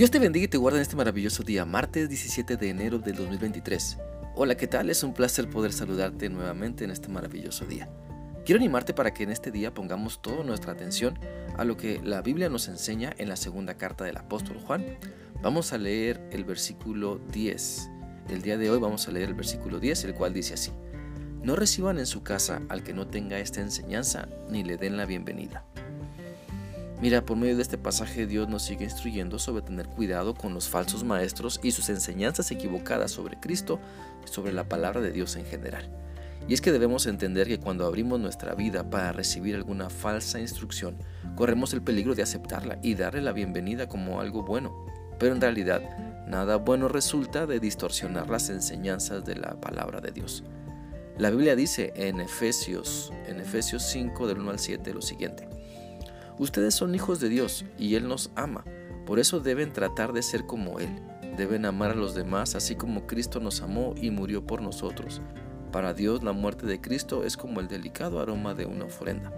Dios te bendiga y te guarde en este maravilloso día, martes 17 de enero del 2023. Hola, ¿qué tal? Es un placer poder saludarte nuevamente en este maravilloso día. Quiero animarte para que en este día pongamos toda nuestra atención a lo que la Biblia nos enseña en la segunda carta del apóstol Juan. Vamos a leer el versículo 10. El día de hoy vamos a leer el versículo 10, el cual dice así. No reciban en su casa al que no tenga esta enseñanza, ni le den la bienvenida. Mira, por medio de este pasaje Dios nos sigue instruyendo sobre tener cuidado con los falsos maestros y sus enseñanzas equivocadas sobre Cristo y sobre la palabra de Dios en general. Y es que debemos entender que cuando abrimos nuestra vida para recibir alguna falsa instrucción, corremos el peligro de aceptarla y darle la bienvenida como algo bueno. Pero en realidad, nada bueno resulta de distorsionar las enseñanzas de la palabra de Dios. La Biblia dice en Efesios, en Efesios 5 del 1 al 7 lo siguiente. Ustedes son hijos de Dios y Él nos ama. Por eso deben tratar de ser como Él. Deben amar a los demás así como Cristo nos amó y murió por nosotros. Para Dios la muerte de Cristo es como el delicado aroma de una ofrenda.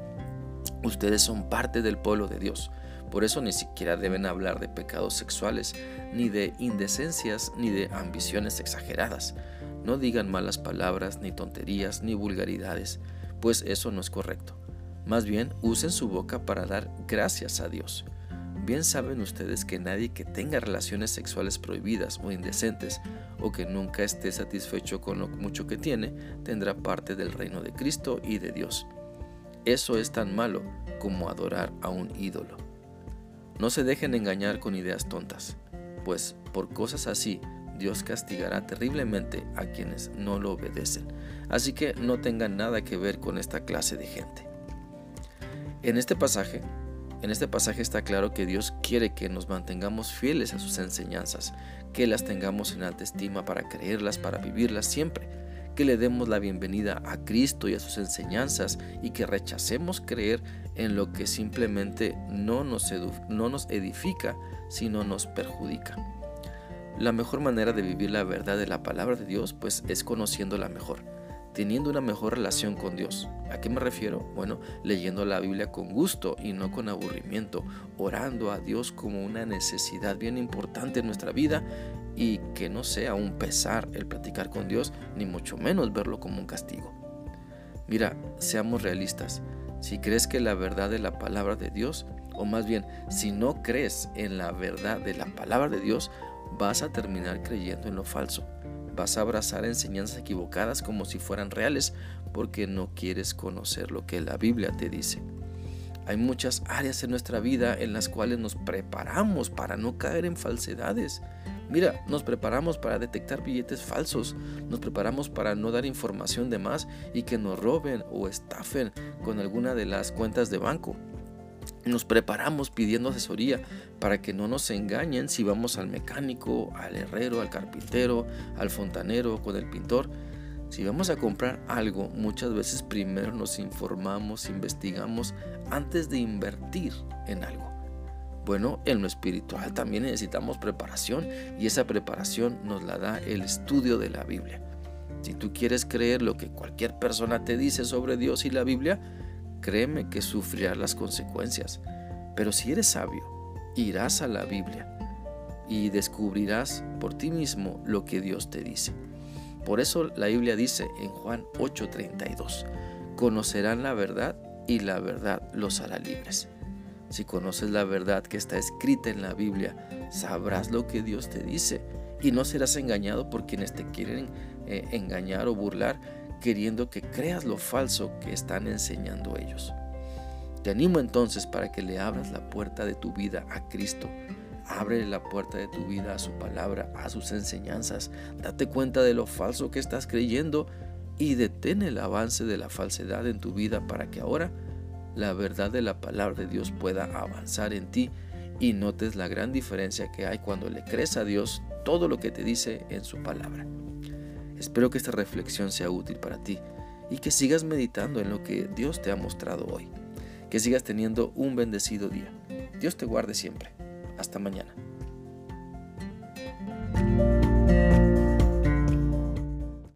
Ustedes son parte del pueblo de Dios. Por eso ni siquiera deben hablar de pecados sexuales, ni de indecencias, ni de ambiciones exageradas. No digan malas palabras, ni tonterías, ni vulgaridades, pues eso no es correcto. Más bien, usen su boca para dar gracias a Dios. Bien saben ustedes que nadie que tenga relaciones sexuales prohibidas o indecentes o que nunca esté satisfecho con lo mucho que tiene, tendrá parte del reino de Cristo y de Dios. Eso es tan malo como adorar a un ídolo. No se dejen engañar con ideas tontas, pues por cosas así Dios castigará terriblemente a quienes no lo obedecen. Así que no tengan nada que ver con esta clase de gente. En este pasaje, en este pasaje está claro que Dios quiere que nos mantengamos fieles a sus enseñanzas, que las tengamos en alta estima para creerlas, para vivirlas siempre, que le demos la bienvenida a Cristo y a sus enseñanzas y que rechacemos creer en lo que simplemente no nos, no nos edifica, sino nos perjudica. La mejor manera de vivir la verdad de la palabra de Dios pues es conociéndola mejor teniendo una mejor relación con Dios. ¿A qué me refiero? Bueno, leyendo la Biblia con gusto y no con aburrimiento, orando a Dios como una necesidad bien importante en nuestra vida y que no sea un pesar el platicar con Dios, ni mucho menos verlo como un castigo. Mira, seamos realistas. Si crees que la verdad de la palabra de Dios, o más bien, si no crees en la verdad de la palabra de Dios, vas a terminar creyendo en lo falso. Vas a abrazar enseñanzas equivocadas como si fueran reales porque no quieres conocer lo que la Biblia te dice. Hay muchas áreas en nuestra vida en las cuales nos preparamos para no caer en falsedades. Mira, nos preparamos para detectar billetes falsos, nos preparamos para no dar información de más y que nos roben o estafen con alguna de las cuentas de banco. Nos preparamos pidiendo asesoría para que no nos engañen si vamos al mecánico, al herrero, al carpintero, al fontanero, con el pintor. Si vamos a comprar algo, muchas veces primero nos informamos, investigamos antes de invertir en algo. Bueno, en lo espiritual también necesitamos preparación y esa preparación nos la da el estudio de la Biblia. Si tú quieres creer lo que cualquier persona te dice sobre Dios y la Biblia, créeme que sufrirás las consecuencias. Pero si eres sabio, irás a la Biblia y descubrirás por ti mismo lo que Dios te dice. Por eso la Biblia dice en Juan 8:32, conocerán la verdad y la verdad los hará libres. Si conoces la verdad que está escrita en la Biblia, sabrás lo que Dios te dice y no serás engañado por quienes te quieren eh, engañar o burlar queriendo que creas lo falso que están enseñando ellos. Te animo entonces para que le abras la puerta de tu vida a Cristo. Abre la puerta de tu vida a su palabra, a sus enseñanzas. Date cuenta de lo falso que estás creyendo y detén el avance de la falsedad en tu vida para que ahora la verdad de la palabra de Dios pueda avanzar en ti y notes la gran diferencia que hay cuando le crees a Dios todo lo que te dice en su palabra. Espero que esta reflexión sea útil para ti y que sigas meditando en lo que Dios te ha mostrado hoy. Que sigas teniendo un bendecido día. Dios te guarde siempre. Hasta mañana.